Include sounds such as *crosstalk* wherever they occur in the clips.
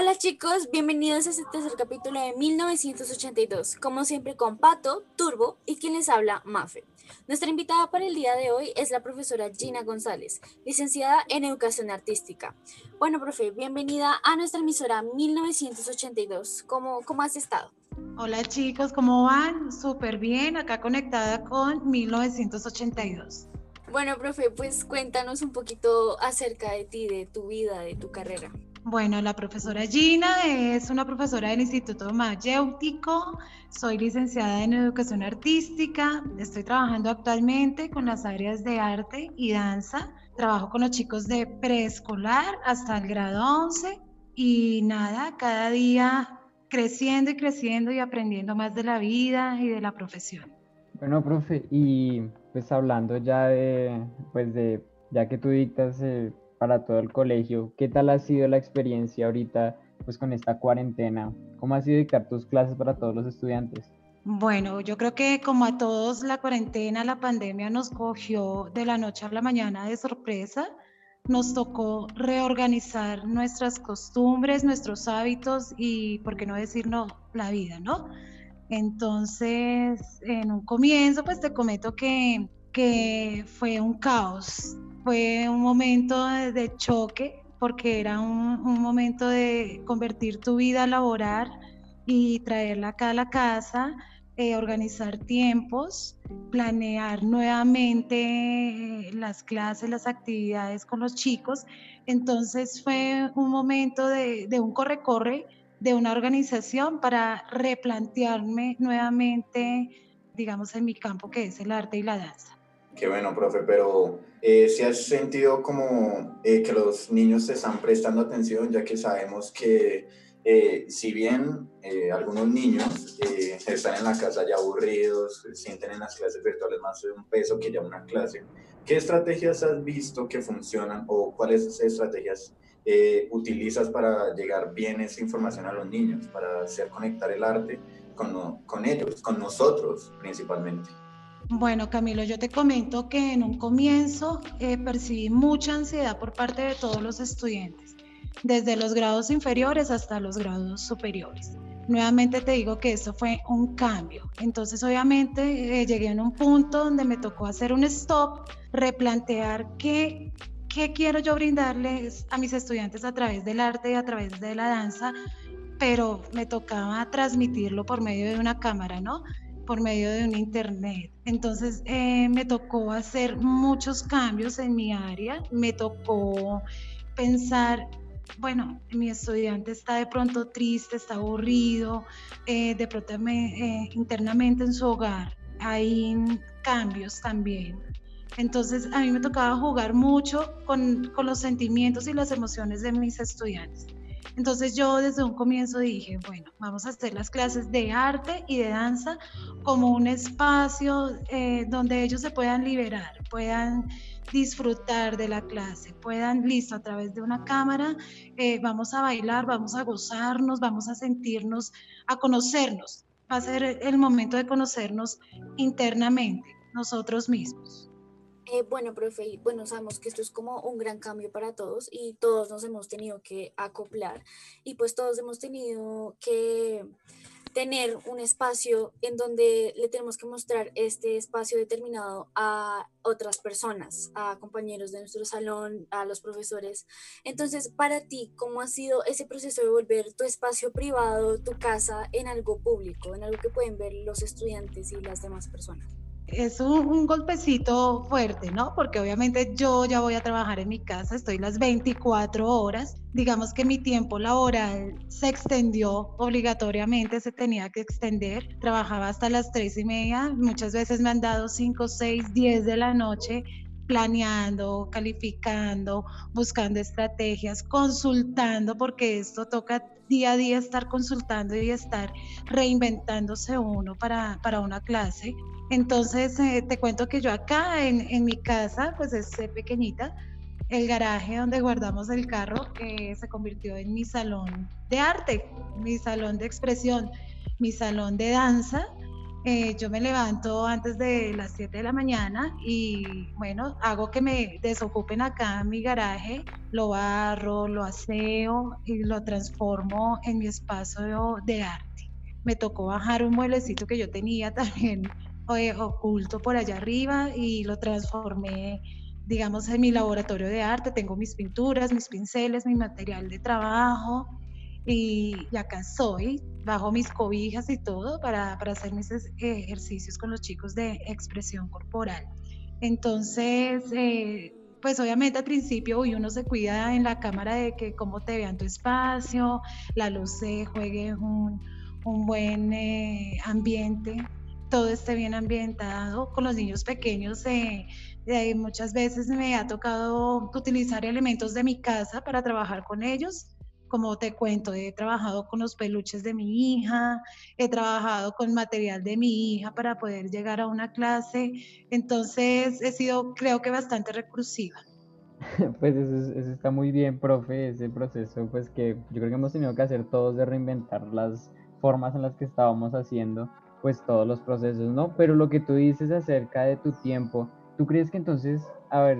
Hola chicos, bienvenidos a este tercer capítulo de 1982, como siempre con Pato, Turbo y quien les habla, Mafe. Nuestra invitada para el día de hoy es la profesora Gina González, licenciada en Educación Artística. Bueno, profe, bienvenida a nuestra emisora 1982. ¿Cómo, cómo has estado? Hola chicos, ¿cómo van? Súper bien, acá conectada con 1982. Bueno, profe, pues cuéntanos un poquito acerca de ti, de tu vida, de tu carrera. Bueno, la profesora Gina es una profesora del Instituto Mayéutico, soy licenciada en Educación Artística, estoy trabajando actualmente con las áreas de arte y danza, trabajo con los chicos de preescolar hasta el grado 11 y nada, cada día creciendo y creciendo y aprendiendo más de la vida y de la profesión. Bueno, profe, y pues hablando ya de, pues de, ya que tú dictas eh, para todo el colegio. ¿Qué tal ha sido la experiencia ahorita pues con esta cuarentena? ¿Cómo ha sido dictar tus clases para todos los estudiantes? Bueno, yo creo que como a todos la cuarentena, la pandemia nos cogió de la noche a la mañana de sorpresa. Nos tocó reorganizar nuestras costumbres, nuestros hábitos y, por qué no decirlo, la vida, ¿no? Entonces, en un comienzo, pues te comento que, que fue un caos fue un momento de, choque porque era un, momento de convertir tu vida laboral y traerla acá a la casa, eh, organizar tiempos, planear nuevamente eh, las clases, las actividades con los chicos. Entonces fue un momento de, de un corre-corre, de una organización para replantearme nuevamente, digamos, en mi campo que es el arte y la danza. Qué bueno, profe, pero eh, si has sentido como eh, que los niños te están prestando atención, ya que sabemos que eh, si bien eh, algunos niños están en la casa ya aburridos, sienten en las clases virtuales más de un peso que ya una clase, ¿qué estrategias has visto que funcionan o cuáles estrategias utilizas para llegar bien esa información a los niños, para hacer conectar el arte con, con ellos, con nosotros principalmente? Bueno, Camilo, yo te comento que en un comienzo eh, percibí mucha ansiedad por parte de todos los estudiantes, desde los grados inferiores hasta los grados superiores. Nuevamente te digo que eso fue un cambio. Entonces, obviamente, eh, llegué a un punto donde me tocó hacer un stop, replantear qué, qué quiero yo brindarles a mis estudiantes a través del arte y a través de la danza, pero me tocaba transmitirlo por medio de una cámara, ¿no? Por medio de un internet. Entonces eh, me tocó hacer muchos cambios en mi área, me tocó pensar, bueno, mi estudiante está de pronto triste, está aburrido, eh, de pronto eh, internamente en su hogar hay cambios también. Entonces a mí me tocaba jugar mucho con, con los sentimientos y las emociones de mis estudiantes. Entonces yo desde un comienzo dije, bueno, vamos a hacer las clases de arte y de danza como un espacio eh, donde ellos se puedan liberar, puedan disfrutar de la clase, puedan, listo, a través de una cámara, eh, vamos a bailar, vamos a gozarnos, vamos a sentirnos, a conocernos. Va a ser el momento de conocernos internamente, nosotros mismos. Eh, bueno, profe, bueno, sabemos que esto es como un gran cambio para todos y todos nos hemos tenido que acoplar y pues todos hemos tenido que tener un espacio en donde le tenemos que mostrar este espacio determinado a otras personas, a compañeros de nuestro salón, a los profesores. Entonces, para ti, ¿cómo ha sido ese proceso de volver tu espacio privado, tu casa, en algo público, en algo que pueden ver los estudiantes y las demás personas? Es un, golpecito fuerte, ¿no? Porque obviamente yo ya voy a trabajar en mi casa, estoy las 24 horas. Digamos que mi tiempo laboral se extendió obligatoriamente, se tenía que extender. Trabajaba hasta las 3 y media, muchas veces me han dado 5, 6, 10 de la noche planeando, calificando, buscando estrategias, consultando, porque esto toca día a día estar consultando y estar reinventándose uno para, para una clase. Entonces, eh, te cuento que yo acá en, en mi casa, pues es eh, pequeñita, el garaje donde guardamos el carro eh, se convirtió en mi salón de arte, mi salón de expresión, mi salón de danza Eh, yo me levanto antes de las 7 de la mañana y bueno, hago que me desocupen acá en mi garaje, lo barro, lo aseo y lo transformo en mi espacio de arte. Me tocó bajar un mueblecito que yo tenía *laughs* también eh, oculto por allá arriba y lo transformé digamos, en mi laboratorio de arte tengo mis pinturas, mis pinceles, mi material de trabajo y, acá soy, bajo mis cobijas y todo para, para hacer mis ejercicios con los chicos de expresión corporal. Entonces, eh, pues obviamente al principio uno se cuida en la cámara de que cómo te vean tu espacio, la luz se juegue un, un buen eh, ambiente, todo esté bien ambientado. Con los niños pequeños eh, muchas veces me ha tocado utilizar elementos de mi casa para trabajar con ellos. Como te cuento, he trabajado con los peluches de mi hija, he trabajado con material de mi hija para poder llegar a una clase. Entonces he sido, creo que, bastante recursiva. *laughs* Pues eso, está muy bien, profe, ese proceso, pues que yo creo que hemos tenido que hacer todos de reinventar las formas en las que estábamos haciendo, pues todos los procesos, ¿no? Pero lo que tú dices acerca de tu tiempo, ¿Tú crees que entonces, a ver,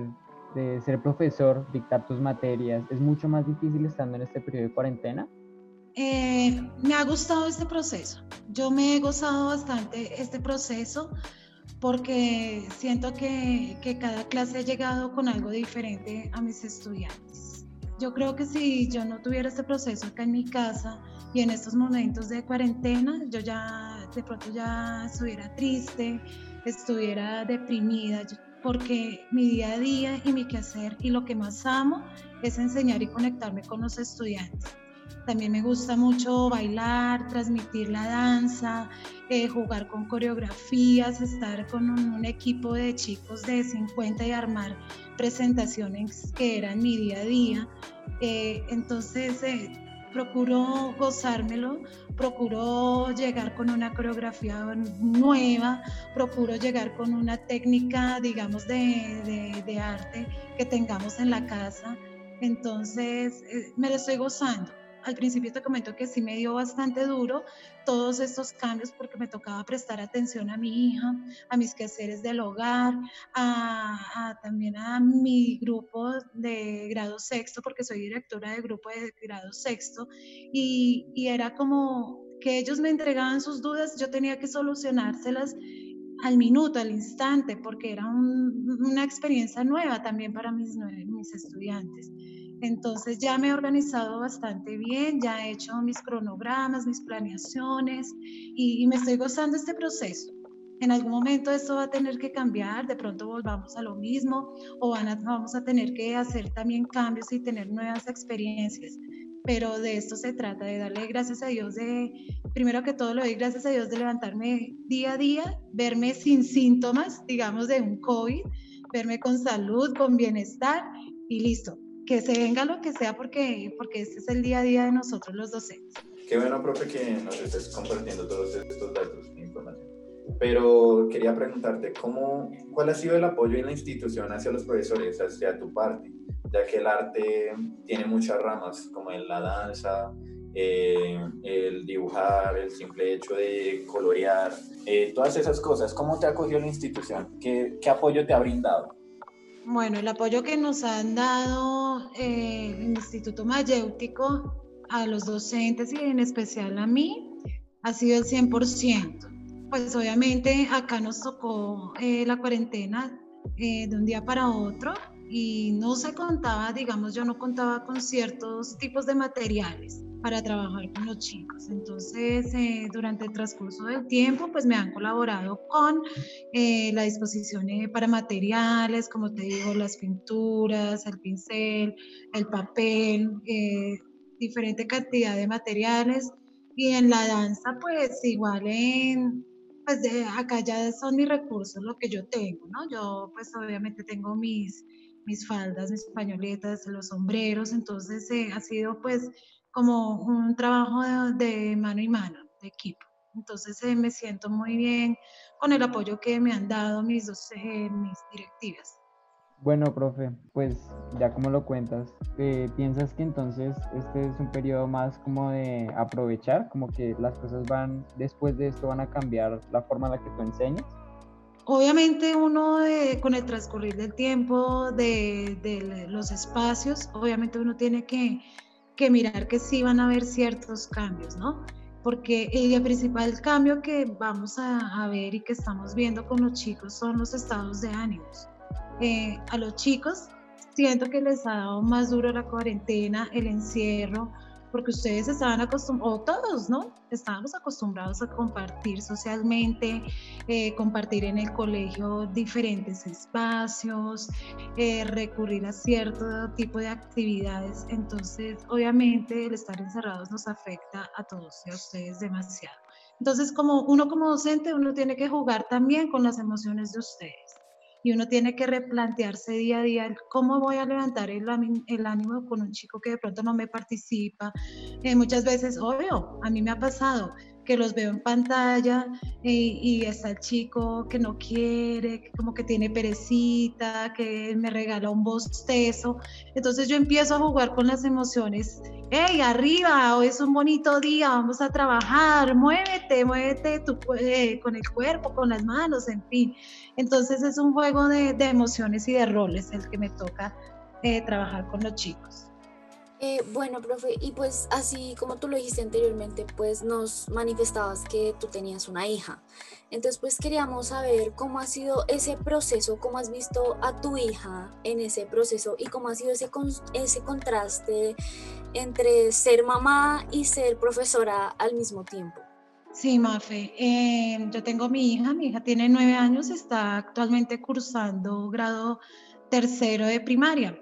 de ser profesor, dictar tus materias, es mucho más difícil estando en este periodo de cuarentena? Eh, me ha gustado este proceso. Yo me he gozado bastante este proceso porque siento que, que, cada clase ha llegado con algo diferente a mis estudiantes. Yo creo que si yo no tuviera este proceso acá en mi casa y en estos momentos de cuarentena, yo ya de pronto ya estuviera triste, estuviera deprimida porque mi día a día y mi quehacer y lo que más amo es enseñar y conectarme con los estudiantes. También me gusta mucho bailar, transmitir la danza, eh, jugar con coreografías, estar con un, equipo de chicos de 50 y armar presentaciones que eran mi día a día. Eh, entonces, eh, procuro gozármelo, procuro llegar con una coreografía nueva, procuro llegar con una técnica, digamos, de, de, arte que tengamos en la casa. Entonces, eh, me lo estoy gozando al principio te comento que sí me dio bastante duro todos estos cambios porque me tocaba prestar atención a mi hija, a mis quehaceres del hogar, a, también a mi grupo de grado sexto, porque soy directora de grupo de grado sexto, y, era como que ellos me entregaban sus dudas, yo tenía que solucionárselas al minuto, al instante, porque era una experiencia nueva también para mis, mis estudiantes. Entonces ya me he organizado bastante bien, ya he hecho mis cronogramas, mis planeaciones y, me estoy gozando este proceso. En algún momento esto va a tener que cambiar, de pronto volvamos a lo mismo o vamos a tener que hacer también cambios y tener nuevas experiencias. Pero de esto se trata, de darle gracias a Dios, de primero que todo le doy gracias a Dios de levantarme día a día, verme sin síntomas, digamos, de un COVID, verme con salud, con bienestar y listo, que se venga lo que sea porque, porque este es el día a día de nosotros los docentes. Qué bueno, profe, que nos estés compartiendo todos estos datos e información. Pero quería preguntarte, ¿cómo, ¿cuál ha sido el apoyo en la institución hacia los profesores, hacia tu parte? Ya que el arte tiene muchas ramas, como en la danza, eh, el dibujar, el simple hecho de colorear, eh, todas esas cosas. ¿Cómo te ha acogido la institución? ¿Qué, ¿Qué apoyo te ha brindado? Bueno, el apoyo que nos han dado eh, el Instituto Mayéutico a los docentes y en especial a mí ha sido el 100%. Pues obviamente acá nos tocó eh, la cuarentena eh, de un día para otro y no se contaba, digamos, yo no contaba con ciertos tipos de materiales para trabajar con los chicos. Entonces, eh, durante el transcurso del tiempo, pues me han colaborado con eh, la disposición eh, para materiales, como te digo, las pinturas, el pincel, el papel, diferente cantidad de materiales. Y en la danza, pues igual en, pues de, acá ya son mis recursos, lo que yo tengo, ¿no? Yo pues obviamente tengo mis, mis faldas, mis pañoletas, los sombreros, entonces ha sido pues como un trabajo de, mano y mano, de equipo. Entonces eh, me siento muy bien con el apoyo que me han dado mis, dos, mis directivas. Bueno, profe, pues ya como lo cuentas, eh, ¿piensas que entonces este es un periodo más como de aprovechar, como que las cosas van, después de esto van a cambiar la forma en la que tú enseñas? Obviamente uno con el transcurrir del tiempo, de, los espacios, obviamente uno tiene que, mirar que sí van a haber ciertos cambios, ¿no? Porque el principal cambio que vamos a, a ver y que estamos viendo con los chicos son los estados de ánimos. Eh, a los chicos siento que les ha dado más duro la cuarentena, el encierro, porque ustedes estaban acostumbrados, o todos, ¿no? Estábamos acostumbrados a compartir socialmente, eh, compartir en el colegio diferentes espacios, eh, recurrir a cierto tipo de actividades. Entonces, obviamente, el estar encerrados nos afecta a todos y a ustedes demasiado. Entonces, como uno como docente, uno tiene que jugar también con las emociones de ustedes y uno tiene que replantearse día a día cómo voy a levantar el, el ánimo con un chico que de pronto no me participa. Eh, muchas veces, obvio, a mí me ha pasado, que los veo en pantalla y, está el chico que no quiere, como que tiene perecita, que me regala un bostezo. Entonces yo empiezo a jugar con las emociones. ¡Hey, arriba! Hoy es un bonito día, vamos a trabajar, muévete, muévete tu, eh, con el cuerpo, con las manos, en fin. Entonces es un juego de, emociones y de roles el que me toca eh, trabajar con los chicos. Eh, bueno, profe, y pues así como tú lo dijiste anteriormente, pues nos manifestabas que tú tenías una hija. Entonces, pues queríamos saber cómo ha sido ese proceso, cómo has visto a tu hija en ese proceso y cómo ha sido ese, ese contraste entre ser mamá y ser profesora al mismo tiempo. Sí, Mafe, eh, yo tengo mi hija, mi hija tiene nueve años, está actualmente cursando grado tercero de primaria.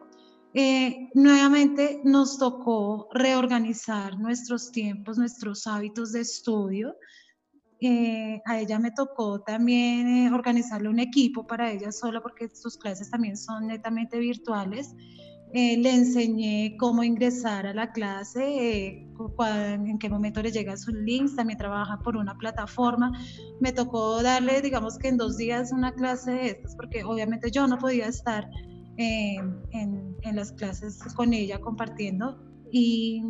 Eh, nuevamente nos tocó reorganizar nuestros tiempos, nuestros hábitos de estudio. Eh, a ella me tocó también eh, organizarle un equipo para ella sola porque sus clases también son netamente virtuales. le enseñé cómo ingresar a la clase, en qué momento le llegan sus links, también trabaja por una plataforma. Me tocó darle, digamos que en dos días una clase de estas, porque obviamente yo no podía estar en, en, las clases con ella compartiendo y,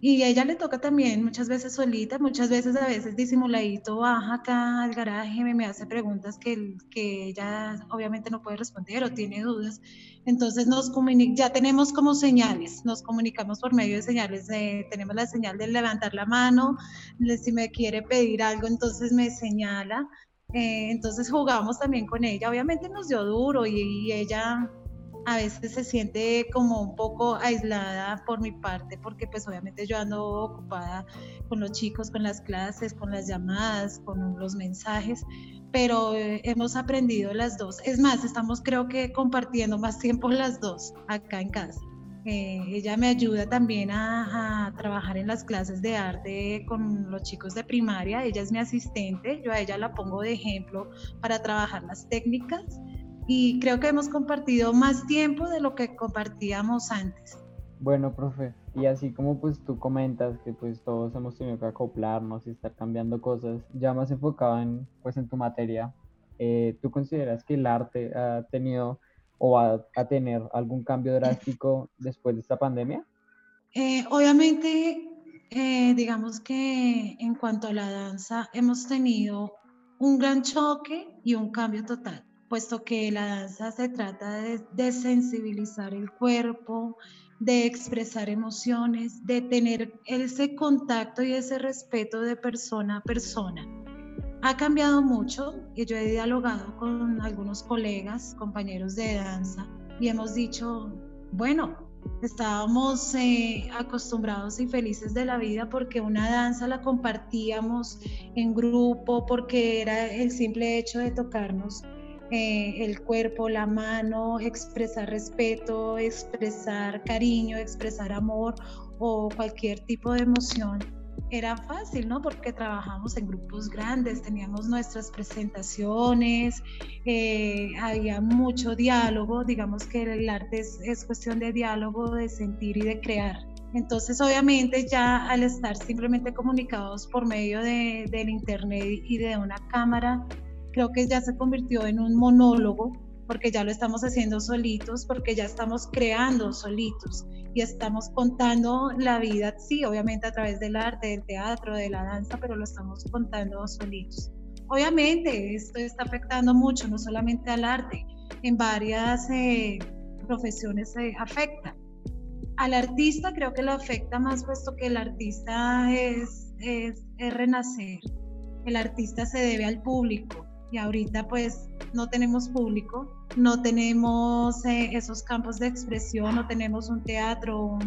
y a ella le toca también muchas veces solita, muchas veces a veces disimuladito baja acá al garaje, me, me hace preguntas que, que ella obviamente no puede responder o tiene dudas. Entonces nos ya tenemos como señales, nos comunicamos por medio de señales, tenemos la señal de levantar la mano, si me quiere pedir algo, entonces me señala, eh, entonces jugamos también con ella. Obviamente nos dio duro y, ella a veces se siente como un poco aislada por mi parte, porque pues obviamente yo ando ocupada con los chicos, con las clases, con las llamadas, con los mensajes, pero eh, hemos aprendido las dos. Es más, estamos creo que compartiendo más tiempo las dos acá en casa. Eh, ella me ayuda también a, trabajar en las clases de arte con los chicos de primaria. Ella es mi asistente, yo a ella la pongo de ejemplo para trabajar las técnicas y creo que hemos compartido más tiempo de lo que compartíamos antes. Bueno, profe, y así como pues tú comentas que pues todos hemos tenido que acoplarnos y estar cambiando cosas, ya más enfocado en pues en tu materia, eh, ¿tú consideras que el arte ha tenido o va a tener algún cambio drástico después de esta pandemia? Eh, obviamente, eh, digamos que en cuanto a la danza, hemos tenido un gran choque y un cambio total, puesto que la danza se trata de, de sensibilizar el cuerpo, de expresar emociones, de tener ese contacto y ese respeto de persona a persona ha cambiado mucho y yo he dialogado con algunos colegas, compañeros de danza y hemos dicho, bueno, estábamos eh, acostumbrados y felices de la vida porque una danza la compartíamos en grupo, porque era el simple hecho de tocarnos eh, el cuerpo, la mano, expresar respeto, expresar cariño, expresar amor o cualquier tipo de emoción era fácil, ¿no? Porque trabajamos en grupos grandes, teníamos nuestras presentaciones, eh, había mucho diálogo, digamos que el arte es, cuestión de diálogo, de sentir y de crear. Entonces, obviamente, ya al estar simplemente comunicados por medio del internet y de una cámara, creo que ya se convirtió en un monólogo porque ya lo estamos haciendo solitos, porque ya estamos creando solitos y estamos contando la vida, sí, obviamente a través del arte, del teatro, de la danza, pero lo estamos contando solitos. Obviamente esto está afectando mucho, no solamente al arte, en varias eh, profesiones se afecta. Al artista creo que lo afecta más puesto que el artista es, es, es renacer. El artista se debe al público y ahorita pues no tenemos público, no tenemos eh, esos campos de expresión, no tenemos un teatro,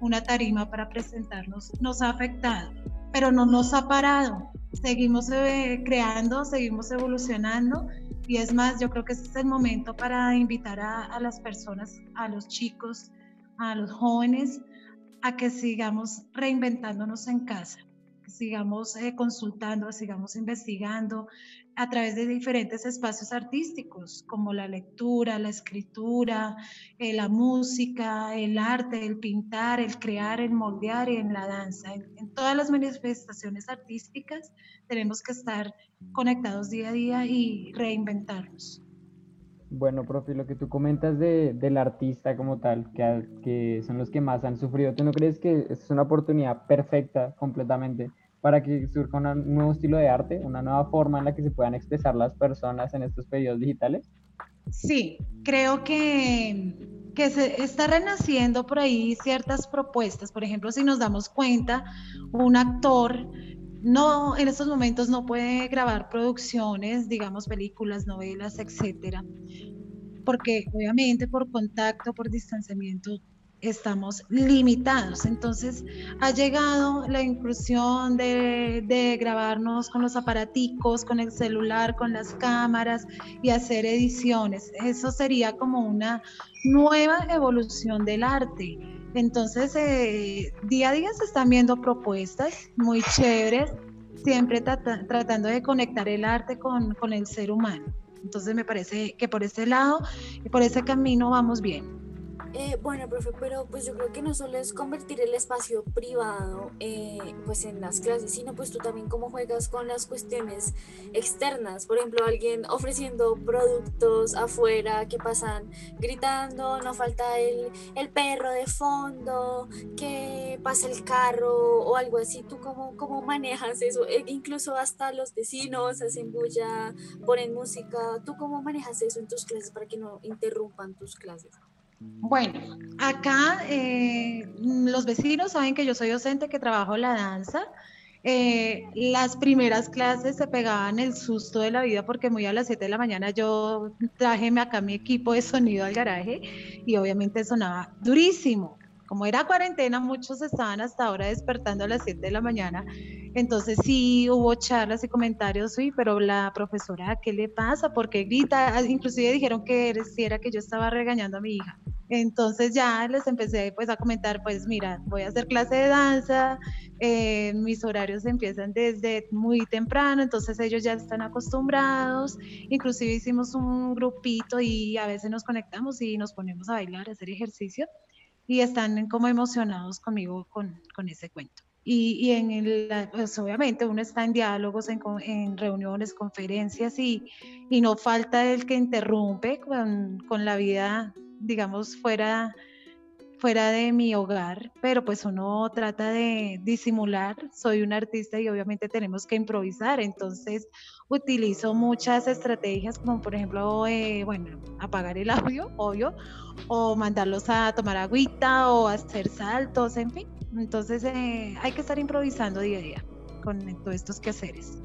una tarima para presentarnos. Nos ha afectado, pero no nos ha parado. Seguimos eh, creando, seguimos evolucionando y es más, yo creo que este es el momento para invitar a, las personas, a los chicos, a los jóvenes, a que sigamos reinventándonos en casa, sigamos eh, consultando, sigamos investigando a través de diferentes espacios artísticos, como la lectura, la escritura, eh, la música, el arte, el pintar, el crear, el moldear y en la danza. en todas las manifestaciones artísticas tenemos que estar conectados día a día y reinventarnos. Bueno, profe, lo que tú comentas de, del artista como tal, que, que son los que más han sufrido, ¿tú no crees que es una oportunidad perfecta completamente para que surja un nuevo estilo de arte, una nueva forma en la que se puedan expresar las personas en estos periodos digitales? Sí, creo que, que se está renaciendo por ahí ciertas propuestas. Por ejemplo, si nos damos cuenta, un actor no, en estos momentos no puede grabar producciones, digamos películas, novelas, etcétera, porque obviamente por contacto, por distanciamiento, estamos limitados. Entonces ha llegado la inclusión de, grabarnos con los aparaticos, con el celular, con las cámaras y hacer ediciones. Eso sería como una nueva evolución del arte. Entonces, eh, día a día se están viendo propuestas muy chéveres, siempre tratando de conectar el arte con, con el ser humano. Entonces, me parece que por ese lado y por ese camino vamos bien. Eh, bueno, profe, pero pues yo creo que no solo es convertir el espacio privado eh, pues en las clases, sino pues tú también cómo juegas con las cuestiones externas. Por ejemplo, alguien ofreciendo productos afuera que pasan gritando, no falta el, el perro de fondo, que pasa el carro o algo así. ¿Tú cómo, cómo manejas eso? E incluso hasta los vecinos hacen bulla, ponen música. ¿Tú cómo manejas eso en tus clases para que no interrumpan tus clases? Bueno, acá eh, los vecinos saben que yo soy docente, que trabajo la danza. Eh, las primeras clases se pegaban el susto de la vida porque muy a las 7 de la mañana yo traje acá mi equipo de sonido al garaje y obviamente sonaba durísimo. Como era cuarentena, muchos estaban hasta ahora despertando a las 7 de la mañana. Entonces sí hubo charlas y comentarios, sí, pero la profesora, ¿qué le pasa? ¿Por qué grita? Ah, inclusive dijeron que si era que yo estaba regañando a mi hija. Entonces ya les empecé pues a comentar, pues mira, voy a hacer clase de danza, eh, mis horarios empiezan desde muy temprano, entonces ellos ya están acostumbrados, inclusive hicimos un grupito y a veces nos conectamos y nos ponemos a bailar, a hacer ejercicio y están como emocionados conmigo con, con ese cuento. Y, y, en el, pues obviamente uno está en diálogos, en, en reuniones, conferencias y, y, no falta el que interrumpe con, con la vida digamos, fuera, fuera de mi hogar, pero pues uno trata de disimular, soy un artista y obviamente tenemos que improvisar, entonces utilizo muchas estrategias como por ejemplo, eh, bueno, apagar el audio, *laughs* obvio, o mandarlos a tomar agüita o hacer saltos, en fin, entonces eh, hay que estar improvisando día a día con todos estos quehaceres.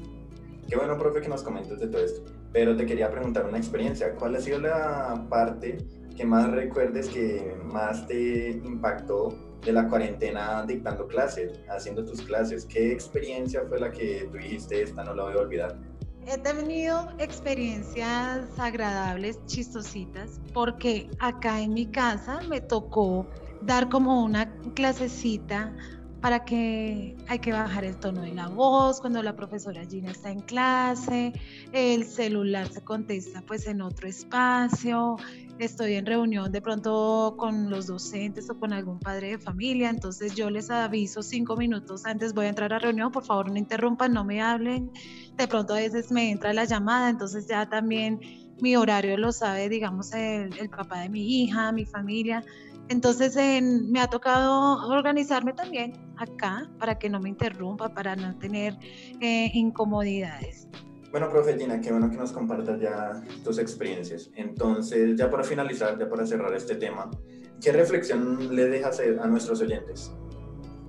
Qué bueno, profe, que nos comentes de todo esto. Pero te quería preguntar una experiencia. ¿Cuál ha sido la parte que más recuerdes que más te impactó de la cuarentena dictando clases, haciendo tus clases? ¿Qué experiencia fue la que tú dijiste, esta no la voy a olvidar? He tenido experiencias agradables, chistositas, porque acá en mi casa me tocó dar como una clasecita para que hay que bajar el tono de la voz cuando la profesora Gina está en clase, el celular se contesta pues en otro espacio, estoy en reunión de pronto con los docentes o con algún padre de familia, entonces yo les aviso cinco minutos antes voy a entrar a reunión, por favor no interrumpan, no me hablen, de pronto a veces me entra la llamada, entonces ya también mi horario lo sabe, digamos, el, papá de mi hija, mi familia. Entonces me ha tocado organizarme también acá para que no me interrumpa, para no tener eh, incomodidades. Bueno, profe Gina, qué bueno que nos compartas ya tus experiencias. Entonces, ya para finalizar, ya para cerrar este tema, ¿qué reflexión le dejas a nuestros oyentes?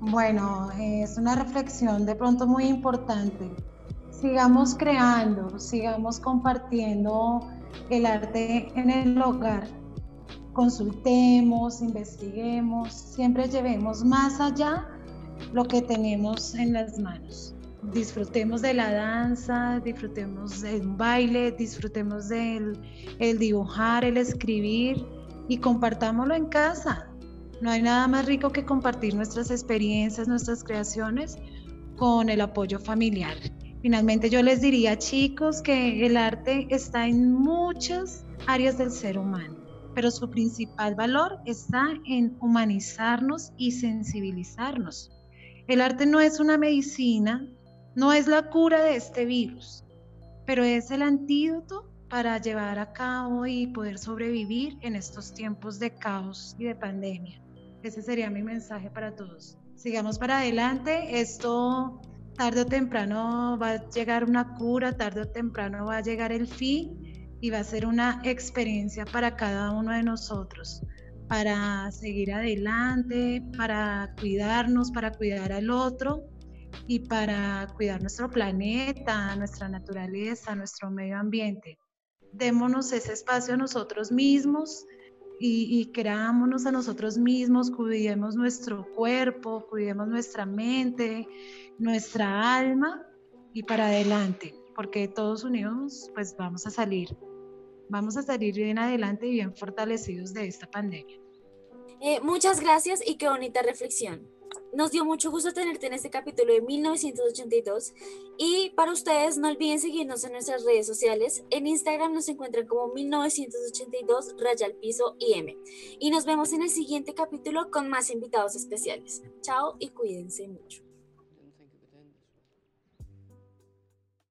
Bueno, es una reflexión de pronto muy importante. Sigamos creando, sigamos compartiendo el arte en el hogar. Consultemos, investiguemos, siempre llevemos más allá lo que tenemos en las manos disfrutemos de la danza, disfrutemos del baile, disfrutemos del el dibujar, el escribir y compartámoslo en casa. No hay nada más rico que compartir nuestras experiencias, nuestras creaciones con el apoyo familiar. Finalmente yo les diría chicos que el arte está en muchas áreas del ser humano, pero su principal valor está en humanizarnos y sensibilizarnos. El arte no es una medicina, no es la cura de este virus, pero es el antídoto para llevar a cabo y poder sobrevivir en estos tiempos de caos y de pandemia. Ese sería mi mensaje para todos. Sigamos para adelante. Esto tarde o temprano va a llegar una cura, tarde o temprano va a llegar el fin y va a ser una experiencia para cada uno de nosotros, para seguir adelante, para cuidarnos, para cuidar al otro y para cuidar nuestro planeta, nuestra naturaleza, nuestro medio ambiente. Démonos ese espacio a nosotros mismos y, y creámonos a nosotros mismos, cuidemos nuestro cuerpo, cuidemos nuestra mente, nuestra alma y para adelante, porque todos unidos pues vamos a salir, vamos a salir bien adelante y bien fortalecidos de esta pandemia. Eh, muchas gracias y qué bonita reflexión. Nos dio mucho gusto tenerte en este capítulo de 1982 y para ustedes no olviden seguirnos en nuestras redes sociales. En Instagram nos encuentran como 1982 Rayal Piso IM. Y nos vemos en el siguiente capítulo con más invitados especiales. Chao y cuídense mucho.